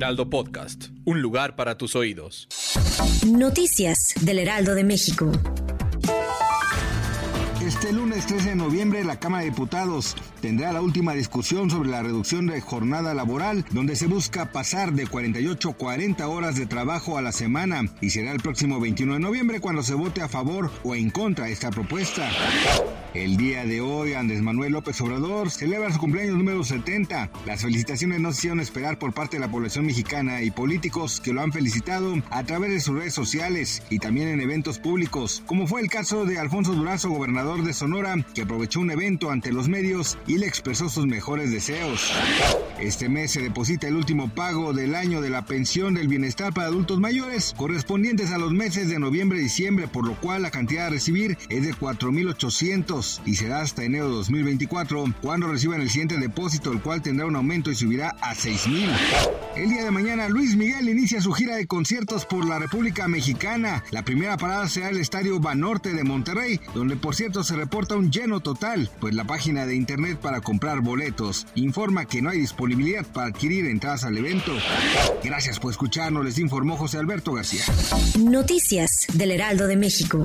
Heraldo Podcast, un lugar para tus oídos. Noticias del Heraldo de México. Este lunes 13 de noviembre la Cámara de Diputados tendrá la última discusión sobre la reducción de jornada laboral, donde se busca pasar de 48 a 40 horas de trabajo a la semana y será el próximo 21 de noviembre cuando se vote a favor o en contra de esta propuesta. El día de hoy, Andrés Manuel López Obrador celebra su cumpleaños número 70. Las felicitaciones no se hicieron esperar por parte de la población mexicana y políticos que lo han felicitado a través de sus redes sociales y también en eventos públicos, como fue el caso de Alfonso Durazo, gobernador de Sonora, que aprovechó un evento ante los medios y le expresó sus mejores deseos. Este mes se deposita el último pago del año de la pensión del bienestar para adultos mayores, correspondientes a los meses de noviembre y diciembre, por lo cual la cantidad a recibir es de 4.800 y será hasta enero de 2024 cuando reciban el siguiente depósito, el cual tendrá un aumento y subirá a 6.000. El día de mañana, Luis Miguel inicia su gira de conciertos por la República Mexicana. La primera parada será el Estadio Banorte de Monterrey, donde por cierto se reporta un lleno total, pues la página de internet para comprar boletos informa que no hay disponibilidad para adquirir entradas al evento. Gracias por escucharnos, les informó José Alberto García. Noticias del Heraldo de México.